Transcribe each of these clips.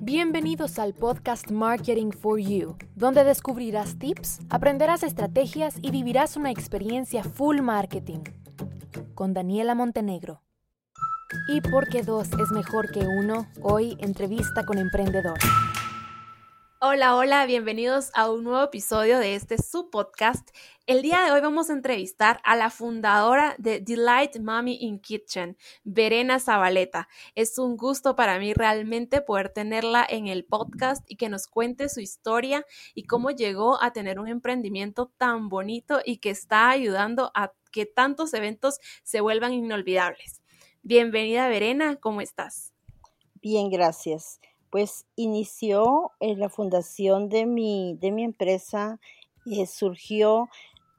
Bienvenidos al podcast Marketing for You, donde descubrirás tips, aprenderás estrategias y vivirás una experiencia full marketing. Con Daniela Montenegro. Y porque dos es mejor que uno, hoy entrevista con emprendedor. Hola, hola, bienvenidos a un nuevo episodio de este subpodcast. El día de hoy vamos a entrevistar a la fundadora de Delight Mommy in Kitchen, Verena Zabaleta. Es un gusto para mí realmente poder tenerla en el podcast y que nos cuente su historia y cómo llegó a tener un emprendimiento tan bonito y que está ayudando a que tantos eventos se vuelvan inolvidables. Bienvenida, Verena, ¿cómo estás? Bien, gracias pues inició la fundación de mi, de mi empresa, eh, surgió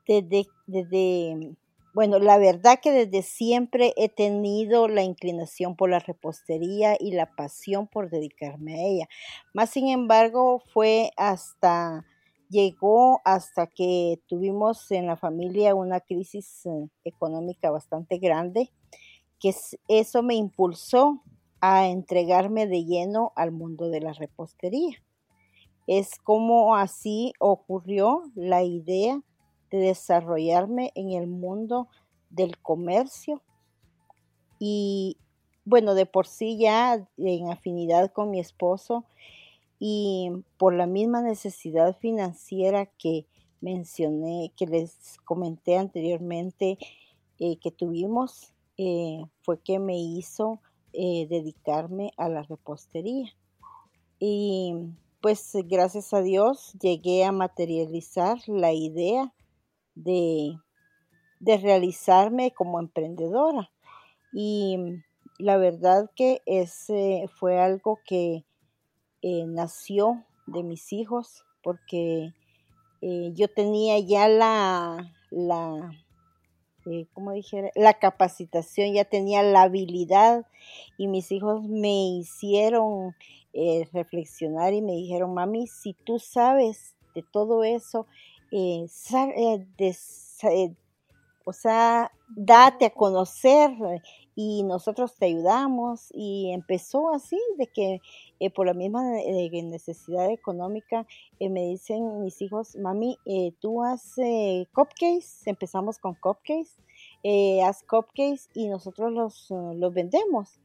desde, desde, bueno, la verdad que desde siempre he tenido la inclinación por la repostería y la pasión por dedicarme a ella. Más sin embargo, fue hasta, llegó hasta que tuvimos en la familia una crisis eh, económica bastante grande, que eso me impulsó a entregarme de lleno al mundo de la repostería. Es como así ocurrió la idea de desarrollarme en el mundo del comercio y bueno, de por sí ya en afinidad con mi esposo y por la misma necesidad financiera que mencioné, que les comenté anteriormente eh, que tuvimos, eh, fue que me hizo eh, dedicarme a la repostería. Y pues gracias a Dios llegué a materializar la idea de, de realizarme como emprendedora. Y la verdad que ese fue algo que eh, nació de mis hijos porque eh, yo tenía ya la, la eh, como dijera, la capacitación, ya tenía la habilidad y mis hijos me hicieron eh, reflexionar y me dijeron, mami, si tú sabes de todo eso, eh, o sea, date a conocer y nosotros te ayudamos y empezó así de que eh, por la misma eh, necesidad económica eh, me dicen mis hijos, mami, tú haces cupcakes, empezamos con cupcakes, haz cupcakes y nosotros los, los vendemos.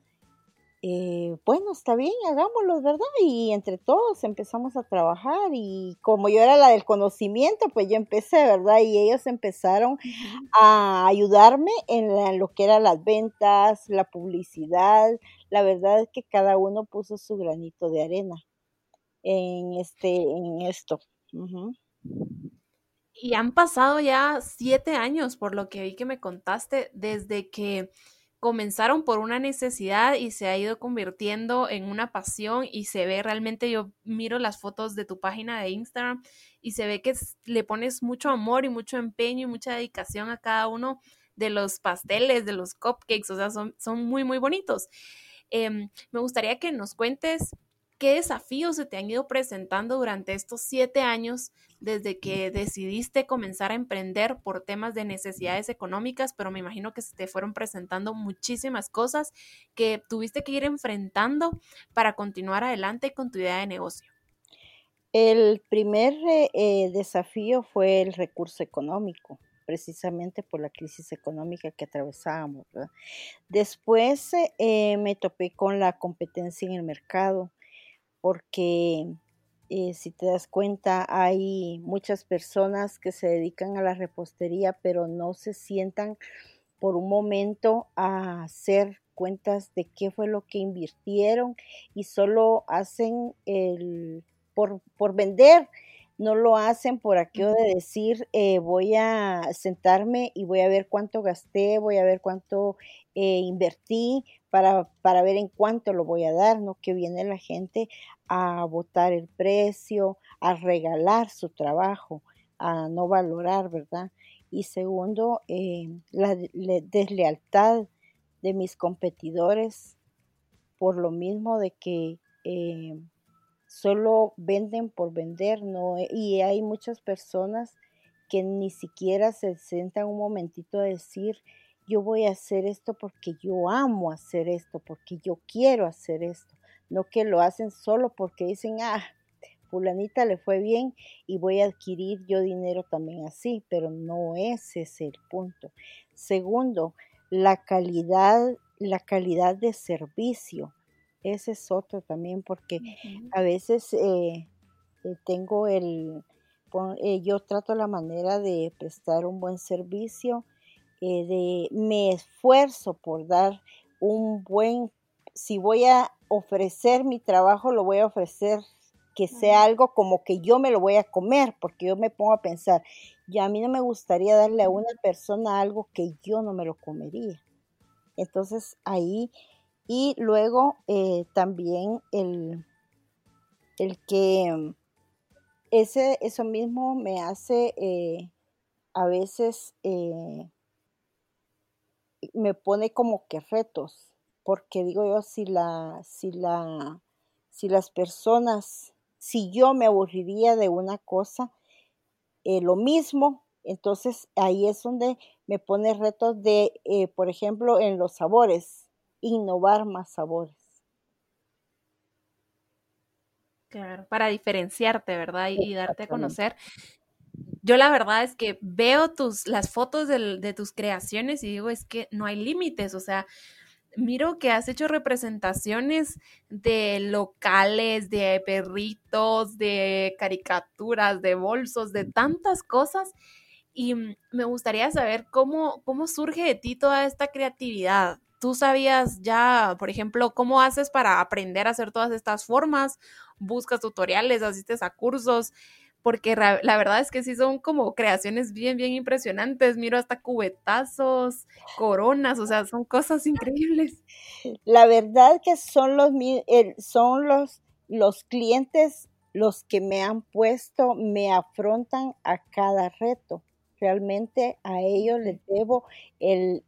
Eh, bueno, está bien, hagámoslo, ¿verdad? Y entre todos empezamos a trabajar y como yo era la del conocimiento, pues yo empecé, ¿verdad? Y ellos empezaron a ayudarme en, lo que eran las ventas, la publicidad. La verdad es que cada uno puso su granito de arena en, este, en esto. Y han pasado ya siete años, por lo que vi que me contaste, desde que comenzaron por una necesidad y se ha ido convirtiendo en una pasión y se ve realmente, yo miro las fotos de tu página de Instagram y se ve que le pones mucho amor y mucho empeño y mucha dedicación a cada uno de los pasteles, de los cupcakes, o sea, son, son muy, muy bonitos. Em, me gustaría que nos cuentes ¿Qué desafíos se te han ido presentando durante estos siete años desde que decidiste comenzar a emprender por temas de necesidades económicas? Pero me imagino que se te fueron presentando muchísimas cosas que tuviste que ir enfrentando para continuar adelante con tu idea de negocio. El primer eh, eh, desafío fue el recurso económico precisamente por la crisis económica que atravesábamos. Después eh, me topé con la competencia en el mercado porque eh, si te das cuenta hay muchas personas que se dedican a la repostería pero no se sientan por un momento a hacer cuentas de qué fue lo que invirtieron y solo hacen el por, por vender no lo hacen por aquello de decir eh, voy a sentarme y voy a ver cuánto gasté, voy a ver cuánto eh, invertí para, para, ver en cuánto lo voy a dar, ¿no? Que viene la gente a votar el precio, a regalar su trabajo, a no valorar, ¿verdad? Y segundo, eh, la, deslealtad de mis competidores por lo mismo de que solo venden por vender, ¿no? Y hay muchas personas que ni siquiera se sientan un momentito a decir, yo voy a hacer esto porque yo amo hacer esto, porque yo quiero hacer esto. no que lo hacen solo porque dicen, ah, fulanita le fue bien y voy a adquirir yo dinero también así, pero no ese es el punto. Segundo, la calidad, la calidad de servicio. Ese es otro también porque a veces eh, eh, tengo el, eh, yo trato la manera de prestar un buen servicio, de me esfuerzo por dar un buen, si voy a ofrecer mi trabajo, lo voy a ofrecer que sea algo como que yo me lo voy a comer, porque yo me pongo a pensar, ya a mí no me gustaría darle a una persona algo que yo no me lo comería. Entonces ahí, y luego eh, también el, el que ese, eso mismo me hace eh, a veces, eh, me pone como que retos, porque digo yo, si la, si la, si las personas si yo me aburriría de una cosa, eh, lo mismo, entonces ahí es donde me pone retos de, eh, por ejemplo, en los sabores, innovar más sabores. Claro, para diferenciarte, ¿verdad? Y, darte a conocer. Yo la verdad es que veo tus, las fotos de tus creaciones y digo, es que no hay límites, o sea, miro que has hecho representaciones de locales, de perritos, de caricaturas, de bolsos, de tantas cosas. Y me gustaría saber cómo, cómo surge de ti toda esta creatividad. ¿Tú sabías ya, por ejemplo, cómo haces para aprender a hacer todas estas formas? ¿Buscas tutoriales, asistes a cursos? Porque la verdad es que sí son como creaciones bien, bien impresionantes. Miro hasta cubetazos, coronas, o sea, son cosas increíbles. La verdad que son los, son los, los clientes los que me han puesto, me afrontan a cada reto. Realmente a ellos les debo el,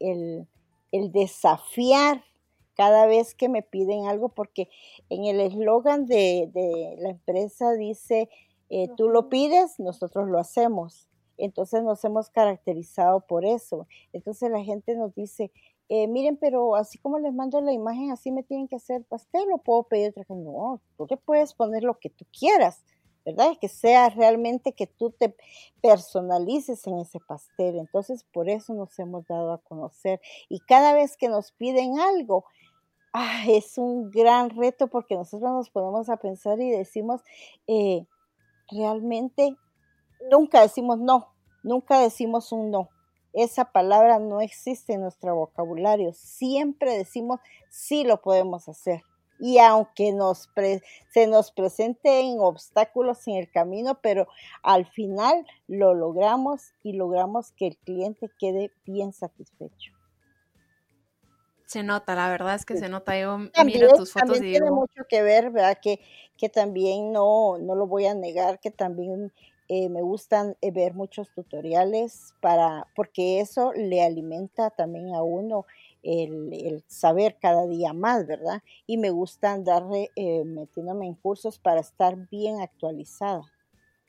desafiar cada vez que me piden algo, porque en el eslogan de, de la empresa dice, eh, tú lo pides, nosotros lo hacemos. Entonces nos hemos caracterizado por eso. Entonces la gente nos dice, eh, miren, pero así como les mando la imagen, así me tienen que hacer pastel o puedo pedir otra cosa. No, tú te puedes poner lo que tú quieras, ¿verdad? Que sea realmente que tú te personalices en ese pastel. Entonces por eso nos hemos dado a conocer. Y cada vez que nos piden algo, ah, es un gran reto porque nosotros nos ponemos a pensar y decimos, eh, realmente nunca decimos no, nunca decimos un no. Esa palabra no existe en nuestro vocabulario. Siempre decimos sí lo podemos hacer. Y aunque nos se nos presenten obstáculos en el camino, pero al final lo logramos y logramos que el cliente quede bien satisfecho. Se nota, la verdad es que se nota. Yo miro tus fotos y digo. Tiene mucho que ver, ¿verdad? Que, que también no, no lo voy a negar, que también eh, me gustan eh, ver muchos tutoriales para, porque eso le alimenta también a uno el, saber cada día más, ¿verdad? Y me gusta andar eh, metiéndome en cursos para estar bien actualizada,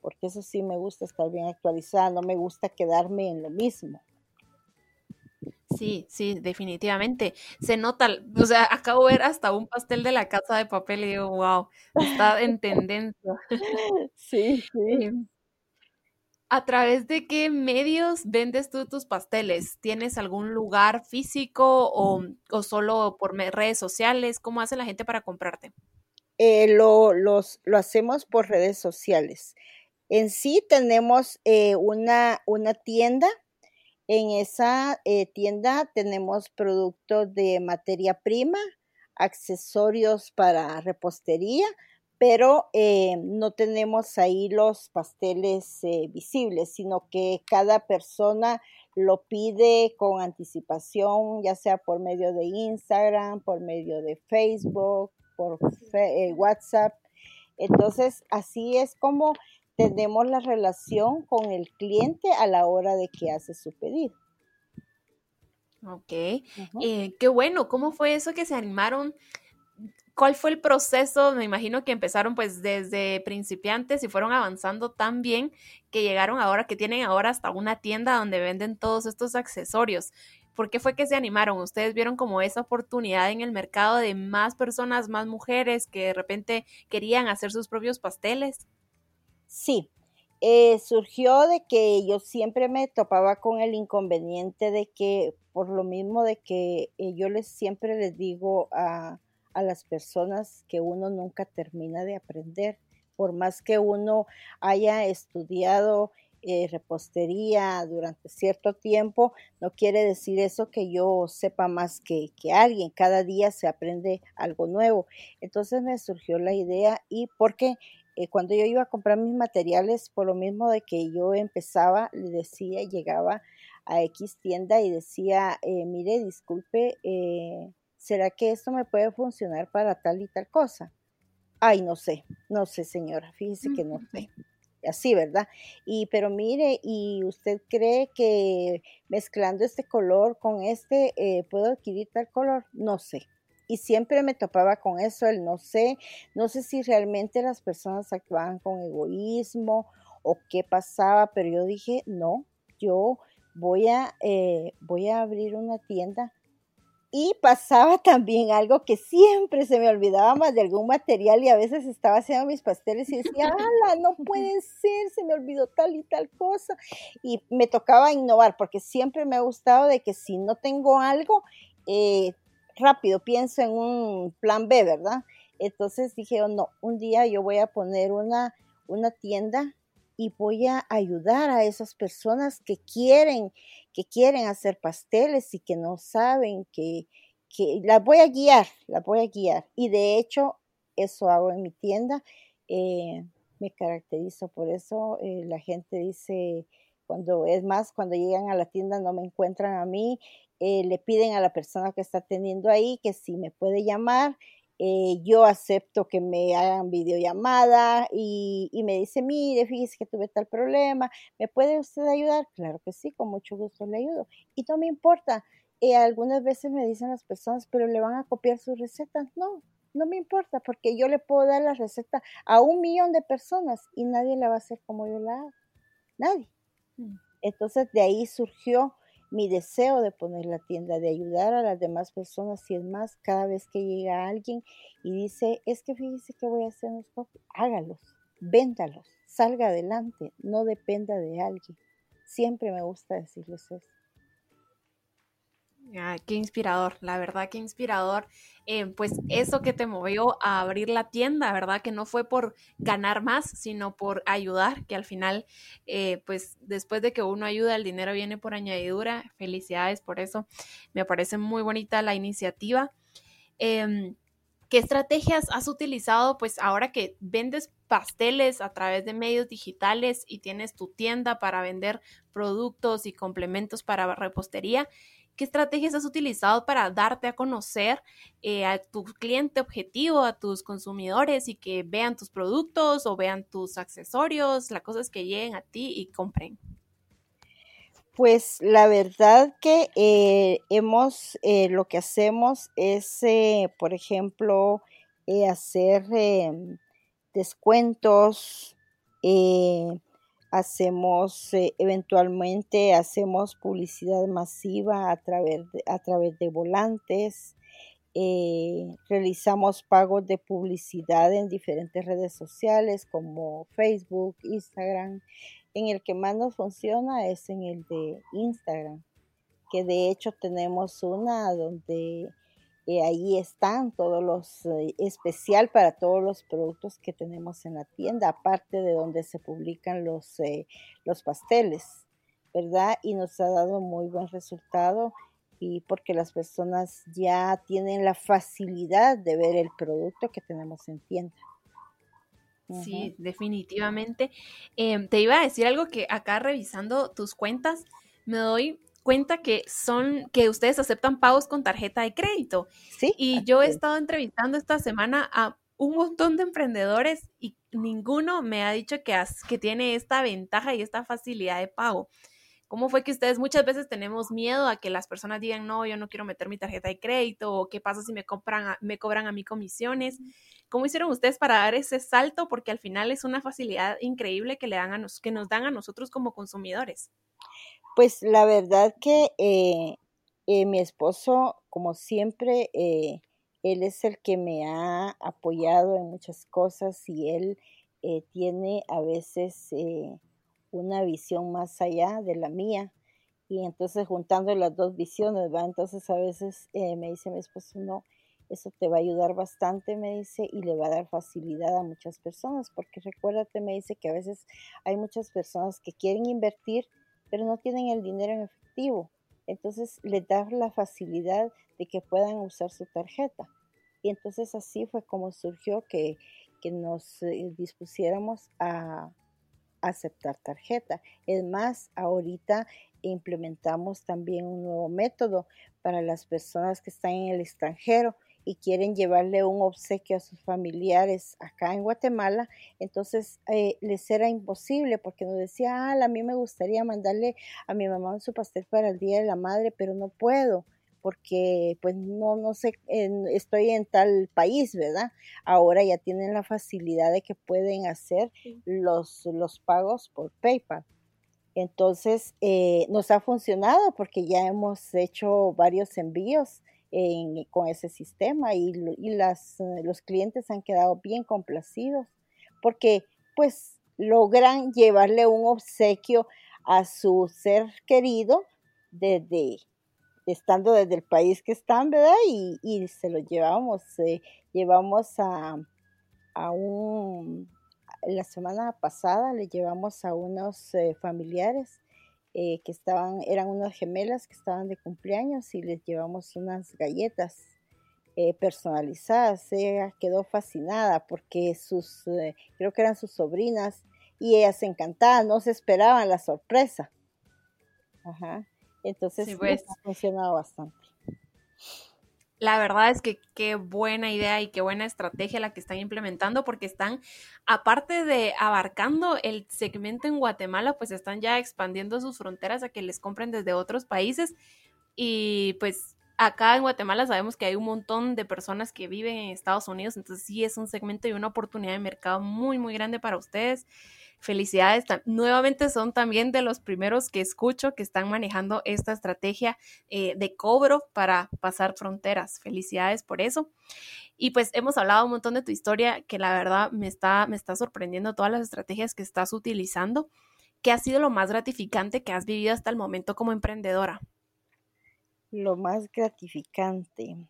porque eso sí me gusta estar bien actualizada, no me gusta quedarme en lo mismo. Sí, sí, definitivamente. Se nota, o sea, acabo de ver hasta un pastel de la casa de papel y digo, wow, está en tendencia. Sí, sí. ¿A través de qué medios vendes tú tus pasteles? ¿Tienes algún lugar físico o, solo por redes sociales? ¿Cómo hace la gente para comprarte? Eh, lo, los, lo hacemos por redes sociales. En sí tenemos eh, una, una tienda en esa eh, tienda tenemos productos de materia prima, accesorios para repostería, pero eh, no tenemos ahí los pasteles eh, visibles, sino que cada persona lo pide con anticipación, ya sea por medio de Instagram, por medio de Facebook, por WhatsApp. Entonces, así es como tenemos la relación con el cliente a la hora de que hace su pedido. Ok, eh, qué bueno, ¿cómo fue eso que se animaron? ¿Cuál fue el proceso? Me imagino que empezaron pues desde principiantes y fueron avanzando tan bien que llegaron ahora, que tienen ahora hasta una tienda donde venden todos estos accesorios. ¿Por qué fue que se animaron? ¿Ustedes vieron como esa oportunidad en el mercado de más personas, más mujeres que de repente querían hacer sus propios pasteles? Sí, eh, surgió de que yo siempre me topaba con el inconveniente de que, por lo mismo de que eh, yo les siempre les digo a, a las personas que uno nunca termina de aprender, por más que uno haya estudiado eh, repostería durante cierto tiempo, no quiere decir eso que yo sepa más que, que, alguien. Cada día se aprende algo nuevo. Entonces me surgió la idea y porque eh, cuando yo iba a comprar mis materiales, por lo mismo de que yo empezaba, le decía, llegaba a X tienda y decía, eh, mire, disculpe, ¿será que esto me puede funcionar para tal y tal cosa? Ay, no sé, no sé, señora, fíjese que no sé así, ¿verdad? Y pero mire, ¿y usted cree que mezclando este color con este eh, puedo adquirir tal color? No sé. Y siempre me topaba con eso, el no sé, no sé si realmente las personas actuaban con egoísmo o qué pasaba, pero yo dije, no, yo voy a, eh, voy a abrir una tienda y pasaba también algo que siempre se me olvidaba más de algún material y a veces estaba haciendo mis pasteles y decía, ¡ala, no puede ser! Se me olvidó tal y tal cosa. Y me tocaba innovar porque siempre me ha gustado de que si no tengo algo, eh, rápido pienso en un plan B, ¿verdad? Entonces dije, oh, no, un día yo voy a poner una, una tienda y voy a ayudar a esas personas que quieren, que quieren hacer pasteles y que no saben, que, que las voy a guiar, las voy a guiar. Y de hecho, eso hago en mi tienda. Eh, me caracterizo por eso. Eh, la gente dice, cuando es más, cuando llegan a la tienda no me encuentran a mí, eh, le piden a la persona que está atendiendo ahí que si me puede llamar eh, yo acepto que me hagan videollamada y, y, me dice, mire, fíjese que tuve tal problema, ¿me puede usted ayudar? Claro que sí, con mucho gusto le ayudo. Y no me importa, eh, algunas veces me dicen las personas, pero le van a copiar sus recetas. No, no me importa, porque yo le puedo dar la receta a un millón de personas y nadie la va a hacer como yo la hago. Nadie. Mm. Entonces de ahí surgió mi deseo de poner la tienda, de ayudar a las demás personas y es más, cada vez que llega alguien y dice, es que fíjese que voy a hacer unos copies, hágalos, véndalos, salga adelante, no dependa de alguien. Siempre me gusta decirles eso. Ah, qué inspirador, la verdad, qué inspirador. Eh, pues eso que te movió a abrir la tienda, ¿verdad? Que no fue por ganar más, sino por ayudar, que al final, eh, pues después de que uno ayuda, el dinero viene por añadidura. Felicidades por eso. Me parece muy bonita la iniciativa. Em, ¿Qué estrategias has utilizado, pues ahora que vendes pasteles a través de medios digitales y tienes tu tienda para vender productos y complementos para repostería? ¿Qué estrategias has utilizado para darte a conocer eh, a tu cliente objetivo, a tus consumidores y que vean tus productos o vean tus accesorios? La cosa es que lleguen a ti y compren. Pues la verdad que eh, hemos, eh, lo que hacemos es, por ejemplo, hacer em, descuentos, hacemos eh, eventualmente hacemos publicidad masiva a través de, a través de volantes eh, realizamos pagos de publicidad en diferentes redes sociales como Facebook Instagram. En el que más nos funciona es en el de Instagram que de hecho tenemos una donde eh, ahí están todos los, eh, especial para todos los productos que tenemos en la tienda, aparte de donde se publican los, eh, los pasteles, ¿verdad? Y nos ha dado muy buen resultado y porque las personas ya tienen la facilidad de ver el producto que tenemos en tienda. Sí, definitivamente. Em, te iba a decir algo que acá revisando tus cuentas, me doy cuenta que son, que ustedes aceptan pagos con tarjeta de crédito. Sí. Y yo he estado entrevistando esta semana a un montón de emprendedores y ninguno me ha dicho que, que tiene esta ventaja y esta facilidad de pago. ¿Cómo fue que ustedes muchas veces tenemos miedo a que las personas digan, no, yo no quiero meter mi tarjeta de crédito o qué pasa si me, compran me cobran a mí comisiones? ¿Cómo hicieron ustedes para dar ese salto? Porque al final es una facilidad increíble que, le dan a nos, que nos dan a nosotros como consumidores. Pues la verdad que eh, eh, mi esposo, como siempre, eh, él es el que me ha apoyado en muchas cosas y él tiene a veces una visión más allá de la mía. Y entonces juntando las dos visiones, ¿va? Entonces a veces me dice mi esposo, no, eso te va a ayudar bastante, me dice, y le va a dar facilidad a muchas personas, porque recuérdate, me dice que a veces hay muchas personas que quieren invertir, pero no tienen el dinero en efectivo. Entonces le da la facilidad de que puedan usar su tarjeta. Y entonces así fue como surgió que, nos eh, dispusiéramos a aceptar tarjeta. Es más, ahorita implementamos también un nuevo método para las personas que están en el extranjero y quieren llevarle un obsequio a sus familiares acá en Guatemala, entonces eh, les era imposible porque nos decía, ah, a mí me gustaría mandarle a mi mamá su pastel para el Día de la Madre, pero no puedo porque pues no, no sé, estoy en tal país, ¿verdad? Ahora ya tienen la facilidad de que pueden hacer los, los pagos por PayPal. Entonces, eh, nos ha funcionado porque ya hemos hecho varios envíos con ese sistema y, las, eh, los clientes han quedado bien complacidos porque pues logran llevarle un obsequio a su ser querido desde estando desde el país que están, ¿verdad? Y, se lo llevamos, eh, llevamos a, a un, la semana pasada le llevamos a unos eh, familiares eh, que estaban, eran unas gemelas que estaban de cumpleaños y les llevamos unas galletas eh, personalizadas. Ella quedó fascinada porque sus, eh, creo que eran sus sobrinas, y ellas encantadas, no se esperaban la sorpresa. Ajá. Entonces, pues. ha funcionado bastante. La verdad es que qué buena idea y qué buena estrategia la que están implementando porque están, aparte de abarcando el segmento en Guatemala, pues están ya expandiendo sus fronteras a que les compren desde otros países. Y pues acá en Guatemala sabemos que hay un montón de personas que viven en Estados Unidos, entonces sí es un segmento y una oportunidad de mercado muy, muy grande para ustedes felicidades. Nuevamente son también de los primeros que escucho que están manejando esta estrategia eh, de cobro para pasar fronteras. Felicidades por eso. Y pues hemos hablado un montón de tu historia, que la verdad me está, me está sorprendiendo todas las estrategias que estás utilizando. ¿Qué ha sido lo más gratificante que has vivido hasta el momento como emprendedora? Lo más gratificante.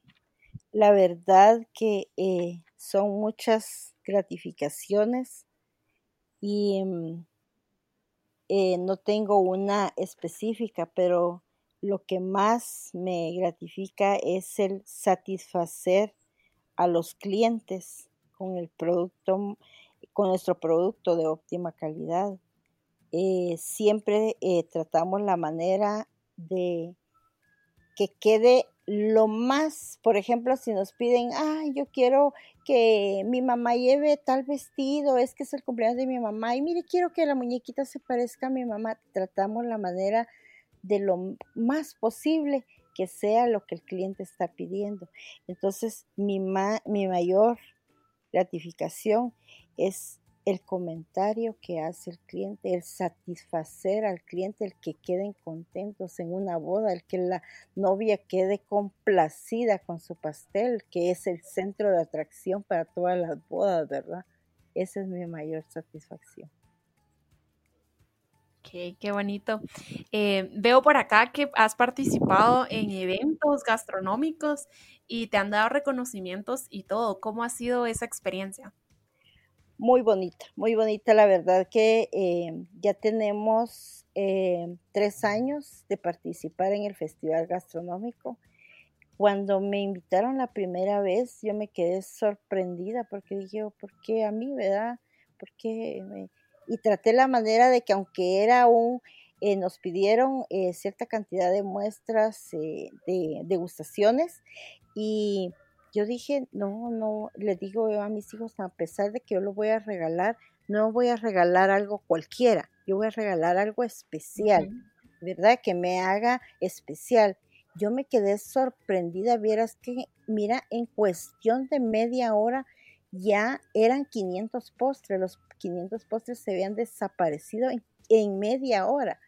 La verdad que eh, son muchas gratificaciones y mm, eh, no tengo una específica, pero lo que más me gratifica es el satisfacer a los clientes con el producto, con nuestro producto de óptima calidad. Eh, siempre tratamos la manera de que quede lo más, por ejemplo, si nos piden, ah, yo quiero que mi mamá lleve tal vestido, es que es el cumpleaños de mi mamá, y mire, quiero que la muñequita se parezca a mi mamá, tratamos la manera de lo más posible que sea lo que el cliente está pidiendo. Entonces, mi, mi mayor gratificación es el comentario que hace el cliente, el satisfacer al cliente, el que queden contentos en una boda, el que la novia quede complacida con su pastel, que es el centro de atracción para todas las bodas, ¿verdad? Esa es mi mayor satisfacción. Ok, qué bonito. Eh, veo por acá que has participado en eventos gastronómicos y te han dado reconocimientos y todo. ¿Cómo ha sido esa experiencia? Muy bonita, muy bonita. La verdad que eh, ya tenemos eh, tres años de participar en el Festival Gastronómico. Cuando me invitaron la primera vez, yo me quedé sorprendida porque dije, oh, ¿por qué a mí, verdad? ¿Por qué? Y traté la manera de que aunque era un, eh, nos pidieron cierta cantidad de muestras de degustaciones y yo dije, no, no, le digo a mis hijos, a pesar de que yo lo voy a regalar, no voy a regalar algo cualquiera, yo voy a regalar algo especial, ¿verdad? Que me haga especial. Yo me quedé sorprendida, vieras que, mira, en cuestión de media hora ya eran 500 postres, los 500 postres se habían desaparecido en, en media hora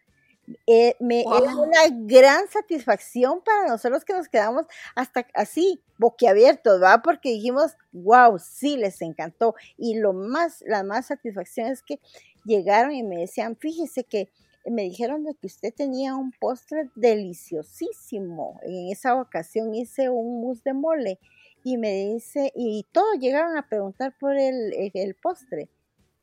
Eh, me, Es una gran satisfacción para nosotros que nos quedamos hasta así, boquiabiertos, ¿va? Porque dijimos, wow, sí, les encantó. Y lo más, la más satisfacción es que llegaron y me decían, fíjese que me dijeron de que usted tenía un postre deliciosísimo. En esa ocasión hice un mousse de mole y me dice, y todos llegaron a preguntar por el, el, postre,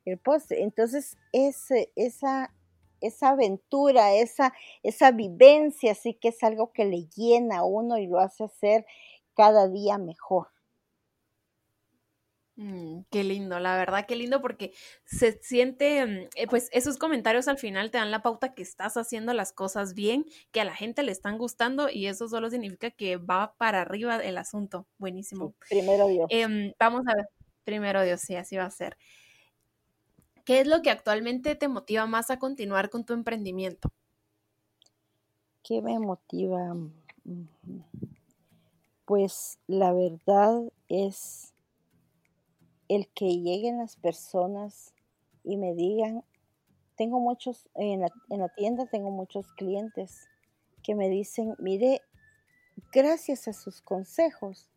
el postre. Entonces, ese, esa, esa aventura, esa, esa vivencia, sí que es algo que le llena a uno y lo hace ser cada día mejor. Mm, qué lindo, la verdad, qué lindo porque se siente, mm, eh, pues esos comentarios al final te dan la pauta que estás haciendo las cosas bien, que a la gente le están gustando y eso solo significa que va para arriba el asunto. Buenísimo. primero Dios. Em, vamos a ver, primero Dios, sí, así va a ser. ¿Qué es lo que actualmente te motiva más a continuar con tu emprendimiento? ¿Qué me motiva? Pues la verdad es el que lleguen las personas y me digan, tengo muchos, en la, en la tienda tengo muchos clientes que me dicen, mire, gracias a sus consejos,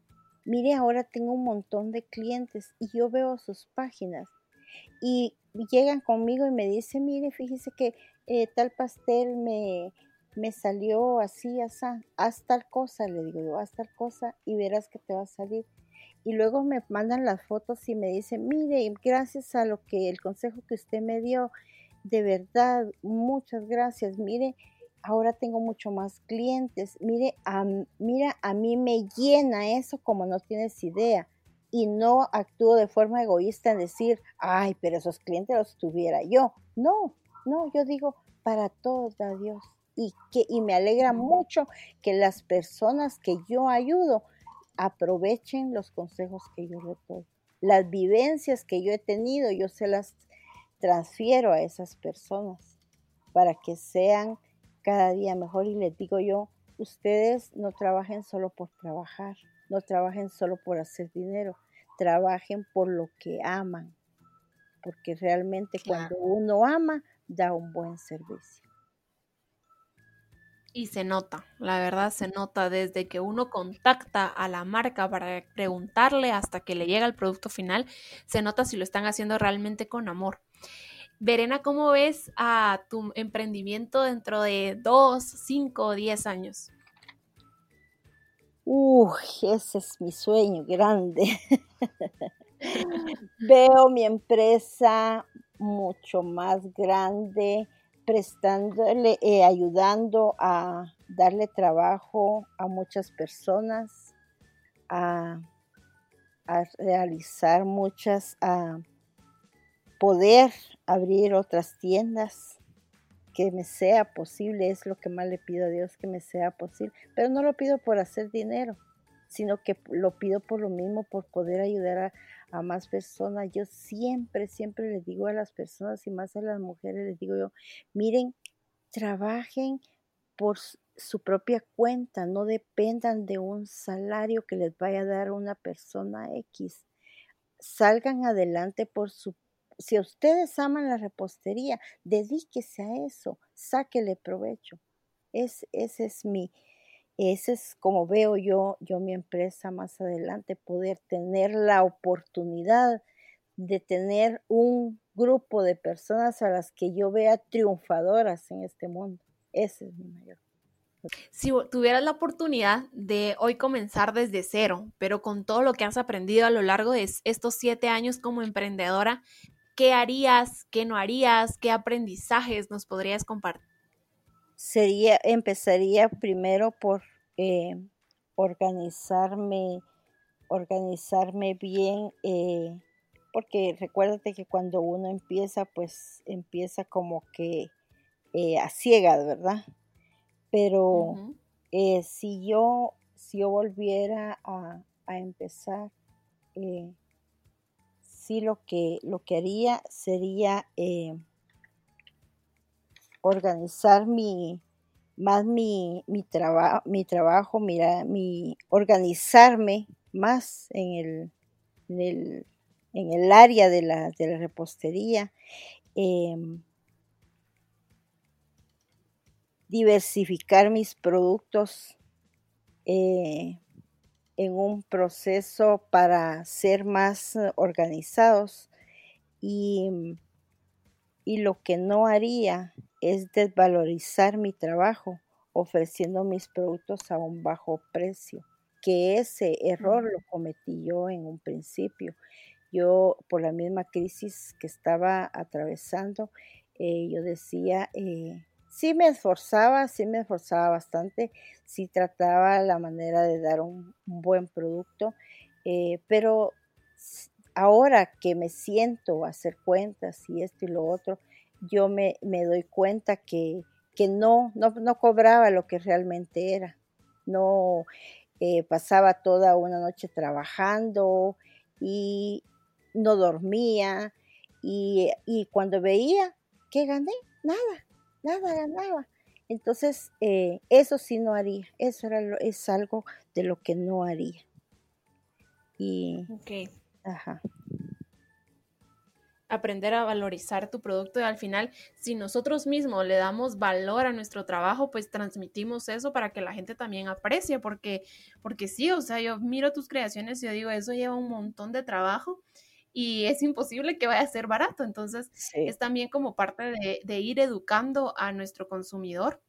mire, ahora tengo un montón de clientes y yo veo sus páginas y llegan conmigo y me dicen, mire, fíjese que eh, tal pastel me, me salió así, así, haz tal cosa, le digo yo, haz tal cosa y verás que te va a salir y luego me mandan las fotos y me dicen, mire, gracias a lo que el consejo que usted me dio, de verdad, muchas gracias, mire, ahora tengo mucho más clientes, mire, a, mira, a mí me llena eso como no tienes idea y no actúo de forma egoísta en decir, ay, pero esos clientes los tuviera yo. No, no, yo digo, para todos da Dios. Y, que, y me alegra mucho que las personas que yo ayudo aprovechen los consejos que yo les doy. Las vivencias que yo he tenido, yo se las transfiero a esas personas para que sean cada día mejor. Y les digo yo, ustedes no trabajen solo por trabajar, no trabajen solo por hacer dinero, trabajen por lo que aman, porque realmente cuando uno ama, da un buen servicio. Y se nota, la verdad se nota desde que uno contacta a la marca para preguntarle hasta que le llega el producto final, se nota si lo están haciendo realmente con amor. Verena, ¿cómo ves a tu emprendimiento dentro de dos, cinco o diez años? Uy, ese es mi sueño grande. Veo mi empresa mucho más grande, prestándole, eh, ayudando a darle trabajo a muchas personas, a, realizar muchas, a poder abrir otras tiendas, que me sea posible, es lo que más le pido a Dios, que me sea posible, pero no lo pido por hacer dinero, sino que lo pido por lo mismo, por poder ayudar a, más personas. Yo siempre, siempre les digo a las personas y más a las mujeres, les digo yo, miren, trabajen por su propia cuenta, no dependan de un salario que les vaya a dar una persona X. Salgan adelante por su... Si ustedes aman la repostería, dedíquese a eso, sáquele provecho. Es, ese es mi, ese es como veo yo, yo mi empresa más adelante, poder tener la oportunidad de tener un grupo de personas a las que yo vea triunfadoras en este mundo. Ese es mi mayor. Si tuvieras la oportunidad de hoy comenzar desde cero, pero con todo lo que has aprendido a lo largo de estos siete años como emprendedora, ¿qué harías? ¿Qué no harías? ¿Qué aprendizajes nos podrías compartir? Sería, empezaría primero por eh, organizarme, organizarme bien, eh, porque recuérdate que cuando uno empieza, pues empieza como que eh, a ciegas, ¿verdad? Pero si yo, si yo volviera a, a empezar, lo que, lo que haría sería organizar mi, más mi, mi, mi trabajo, mira, mi organizarme más en el, en el, en el área de la, de la repostería. Em, diversificar mis productos eh, en un proceso para ser más organizados y, y lo que no haría es desvalorizar mi trabajo ofreciendo mis productos a un bajo precio, que ese error lo cometí yo en un principio. Yo, por la misma crisis que estaba atravesando, eh, yo decía, eh, sí me esforzaba, sí me esforzaba bastante, sí trataba la manera de dar un, buen producto, eh, pero ahora que me siento a hacer cuentas y esto y lo otro, yo me, doy cuenta que, que no, no, no, cobraba lo que realmente era. No eh, pasaba toda una noche trabajando y no dormía y, y cuando veía que gané, nada, nada ganaba. Entonces, eh, eso sí no haría, eso era es algo de lo que no haría. Y, ok. Ajá aprender a valorizar tu producto y al final, si nosotros mismos le damos valor a nuestro trabajo, pues transmitimos eso para que la gente también aprecie, porque, porque sí, o sea, yo miro tus creaciones y yo digo, eso lleva un montón de trabajo y es imposible que vaya a ser barato, entonces es también como parte de, de ir educando a nuestro consumidor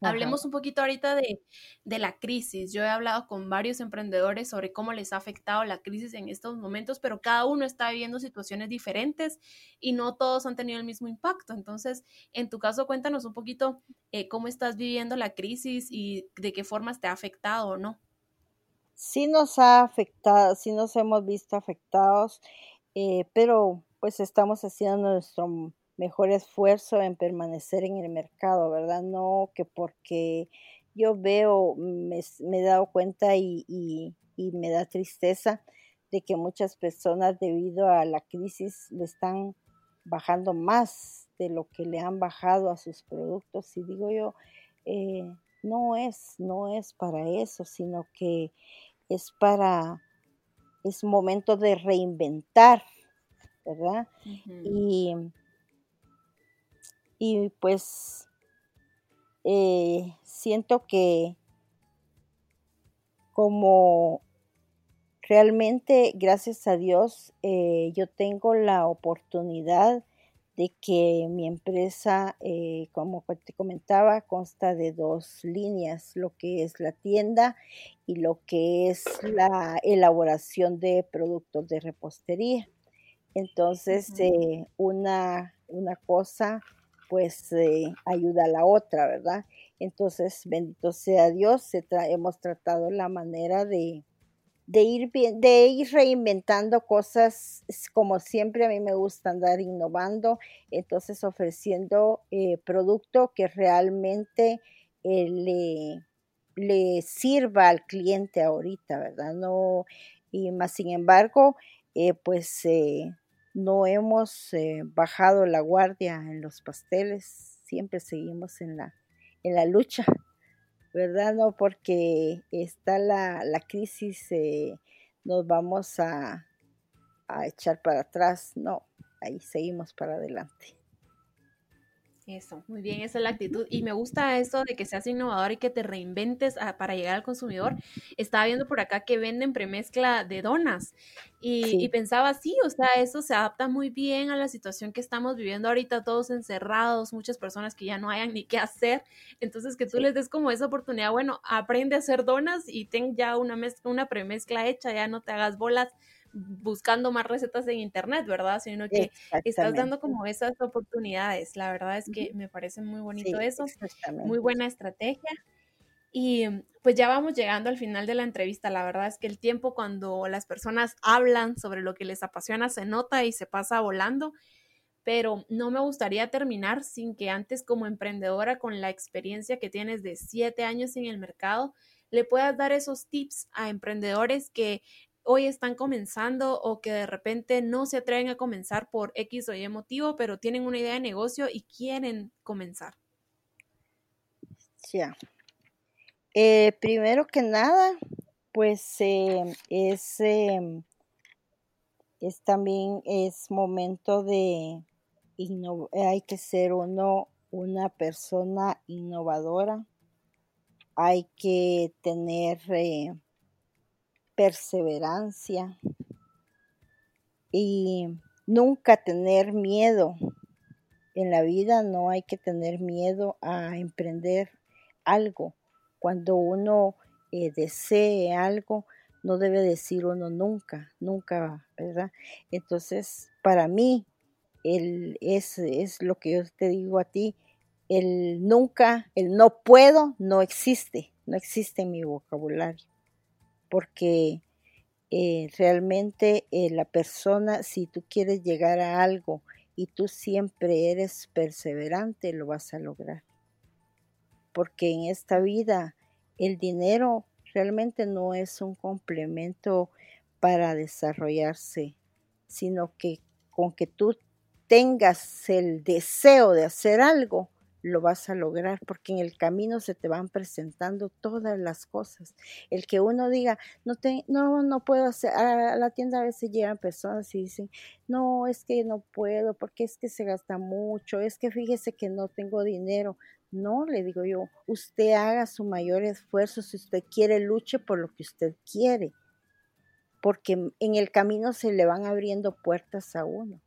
Hablemos un poquito ahorita de, la crisis. Yo he hablado con varios emprendedores sobre cómo les ha afectado la crisis en estos momentos, pero cada uno está viviendo situaciones diferentes y no todos han tenido el mismo impacto. Entonces, en tu caso, cuéntanos un poquito eh, cómo estás viviendo la crisis y de qué formas te ha afectado o no. Sí nos ha afectado, sí nos hemos visto afectados, eh, pero pues estamos haciendo nuestro mejor esfuerzo en permanecer en el mercado, ¿verdad? No que porque yo veo, me, he dado cuenta y, me da tristeza de que muchas personas debido a la crisis le están bajando más de lo que le han bajado a sus productos. Y digo yo, eh, no es, no es para eso, sino que es para, es momento de reinventar, ¿verdad? Y y pues eh, siento que como realmente, gracias a Dios, eh, yo tengo la oportunidad de que mi empresa, eh, como te comentaba, consta de dos líneas, lo que es la tienda y lo que es la elaboración de productos de repostería. Entonces, una, una cosa pues eh, ayuda a la otra, ¿verdad? Entonces, bendito sea Dios, hemos tratado la manera de, ir, de ir reinventando cosas, como siempre a mí me gusta andar innovando, entonces ofreciendo eh, producto que realmente eh, le, le sirva al cliente ahorita, ¿verdad? No, y más sin embargo, pues no hemos eh, bajado la guardia en los pasteles, siempre seguimos en la, en la lucha, ¿verdad? No porque está la, la crisis, eh, nos vamos a, a echar para atrás, no, ahí seguimos para adelante. Eso, muy bien, esa es la actitud. Y me gusta eso de que seas innovador y que te reinventes para llegar al consumidor. Estaba viendo por acá que venden premezcla de donas y, pensaba, sí, o sea, eso se adapta muy bien a la situación que estamos viviendo ahorita, todos encerrados, muchas personas que ya no hayan ni qué hacer. Entonces, que tú les des como esa oportunidad, bueno, aprende a hacer donas y ten ya una, mezcla, una premezcla hecha, ya no te hagas bolas buscando más recetas en internet, ¿verdad? Sino que estás dando como esas oportunidades. La verdad es que me parece muy bonito eso, muy buena estrategia. Y pues ya vamos llegando al final de la entrevista. La verdad es que el tiempo cuando las personas hablan sobre lo que les apasiona se nota y se pasa volando, pero no me gustaría terminar sin que antes como emprendedora con la experiencia que tienes de siete años en el mercado, le puedas dar esos tips a emprendedores que hoy están comenzando o que de repente no se atreven a comenzar por X o Y motivo, pero tienen una idea de negocio y quieren comenzar? Ya. Eh, primero que nada, pues eh, es, em, es también es momento de hay que ser uno una persona innovadora, hay que tener eh, perseverancia y nunca tener miedo. En la vida no hay que tener miedo a emprender algo. Cuando uno eh, desee algo, no debe decir uno nunca, nunca, ¿verdad? Entonces, para mí, el, es, es lo que yo te digo a ti, el nunca, el no puedo, no existe, no existe en mi vocabulario, porque eh, realmente eh, la persona, si tú quieres llegar a algo y tú siempre eres perseverante, lo vas a lograr. Porque en esta vida el dinero realmente no es un complemento para desarrollarse, sino que con que tú tengas el deseo de hacer algo, lo vas a lograr porque en el camino se te van presentando todas las cosas. El que uno diga, no, te, no, no puedo hacer, a la tienda a veces llegan personas y dicen, no, es que no puedo porque es que se gasta mucho, es que fíjese que no tengo dinero. No, le digo yo, usted haga su mayor esfuerzo, si usted quiere, luche por lo que usted quiere, porque en el camino se le van abriendo puertas a uno.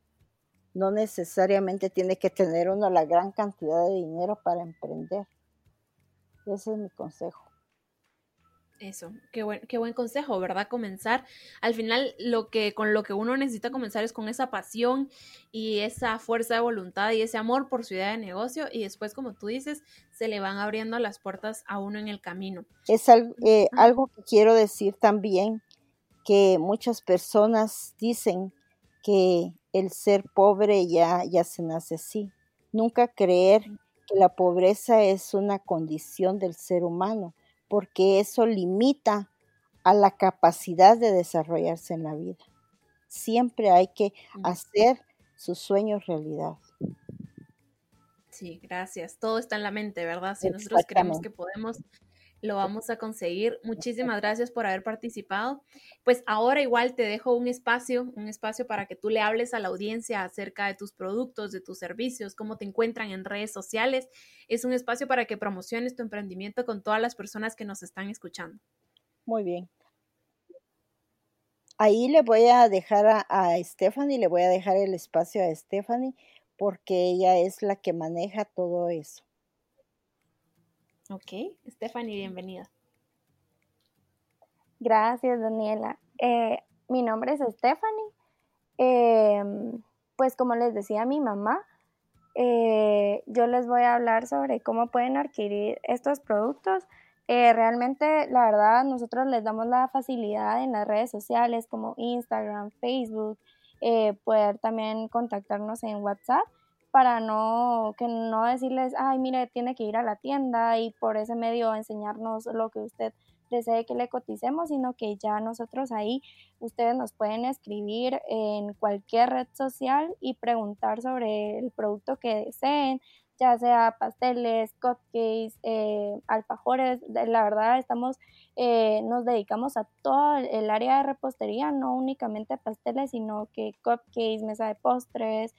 No necesariamente tiene que tener uno la gran cantidad de dinero para emprender. Ese es mi consejo. Eso, qué buen, qué buen consejo, ¿verdad? Comenzar. Al final, lo que, con lo que uno necesita comenzar es con esa pasión y esa fuerza de voluntad y ese amor por su idea de negocio. Y después, como tú dices, se le van abriendo las puertas a uno en el camino. Es algo, eh, algo que quiero decir también, que muchas personas dicen que el ser pobre ya, ya se nace así. Nunca creer que la pobreza es una condición del ser humano porque eso limita a la capacidad de desarrollarse en la vida. Siempre hay que hacer sus sueños realidad. Sí, gracias. Todo está en la mente, ¿verdad? Si nosotros creemos que podemos, lo vamos a conseguir. Muchísimas gracias por haber participado. Pues ahora igual te dejo un espacio, un espacio para que tú le hables a la audiencia acerca de tus productos, de tus servicios, cómo te encuentran en redes sociales. Es un espacio para que promociones tu emprendimiento con todas las personas que nos están escuchando. Muy bien. Ahí le voy a dejar a, a Stephanie, le voy a dejar el espacio a Stephanie porque ella es la que maneja todo eso. Ok, Stephanie, bienvenida. Gracias, Daniela. Eh, mi nombre es Stephanie. Em, pues como les decía mi mamá, eh, yo les voy a hablar sobre cómo pueden adquirir estos productos. Eh, realmente, la verdad, nosotros les damos la facilidad en las redes sociales como Instagram, Facebook, poder también contactarnos en WhatsApp para no, que no decirles, ay, mire, tiene que ir a la tienda y por ese medio enseñarnos lo que usted desee que le coticemos, sino que ya nosotros ahí, ustedes nos pueden escribir en cualquier red social y preguntar sobre el producto que deseen, ya sea pasteles, cupcakes, eh, alfajores, la verdad estamos, eh, nos dedicamos a todo el área de repostería, no únicamente pasteles, sino que cupcakes, mesa de postres,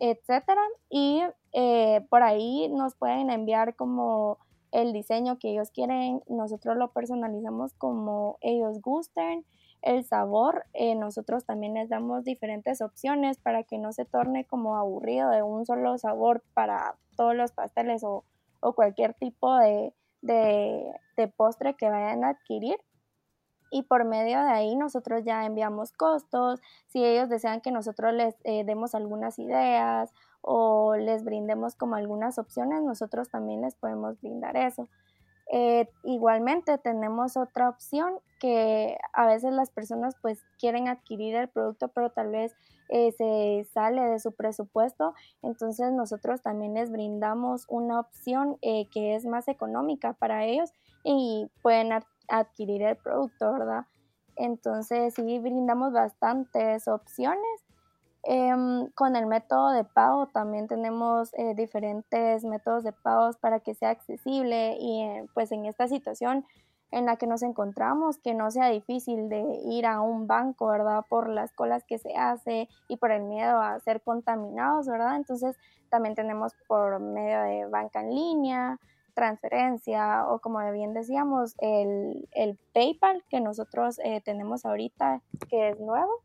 etcétera. Y eh, por ahí nos pueden enviar como el diseño que ellos quieren, nosotros lo personalizamos como ellos gusten, el sabor, eh, nosotros también les damos diferentes opciones para que no se torne como aburrido de un solo sabor para todos los pasteles o, cualquier tipo de, de postre que vayan a adquirir y por medio de ahí nosotros ya enviamos costos, si ellos desean que nosotros les eh, demos algunas ideas o les brindemos como algunas opciones, nosotros también les podemos brindar eso. Eh, igualmente tenemos otra opción que a veces las personas pues quieren adquirir el producto pero tal vez eh, se sale de su presupuesto entonces nosotros también les brindamos una opción que es más económica para ellos y pueden adquirir el producto, ¿verdad? Entonces sí brindamos bastantes opciones. Em, con el método de pago también tenemos eh, diferentes métodos de pagos para que sea accesible y eh, pues en esta situación en la que nos encontramos, que no sea difícil de ir a un banco, ¿verdad? Por las colas que se hace y por el miedo a ser contaminados, ¿verdad? Entonces también tenemos por medio de banca en línea, transferencia o como bien decíamos, el, PayPal que nosotros eh, tenemos ahorita, que es nuevo.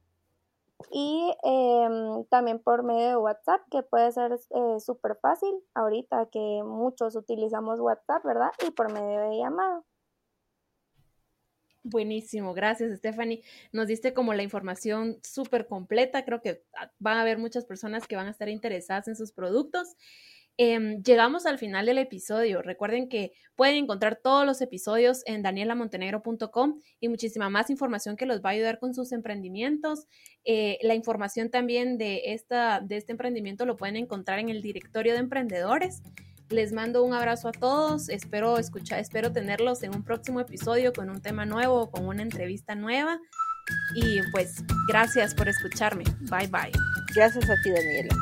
Y em, también por medio de WhatsApp, que puede ser eh, súper fácil ahorita que muchos utilizamos WhatsApp, ¿verdad? Y por medio de llamado. Buenísimo, gracias Stephanie. Nos diste como la información súper completa. Creo que ah, van a haber muchas personas que van a estar interesadas en sus productos. Em, llegamos al final del episodio. Recuerden que pueden encontrar todos los episodios en danielamontenegro.com y muchísima más información que los va a ayudar con sus emprendimientos. Eh, la información también de, esta, de este emprendimiento lo pueden encontrar en el directorio de emprendedores. Les mando un abrazo a todos. Espero escuchar, espero tenerlos en un próximo episodio con un tema nuevo, con una entrevista nueva. Y pues gracias por escucharme. Bye bye. Gracias a ti, Daniela.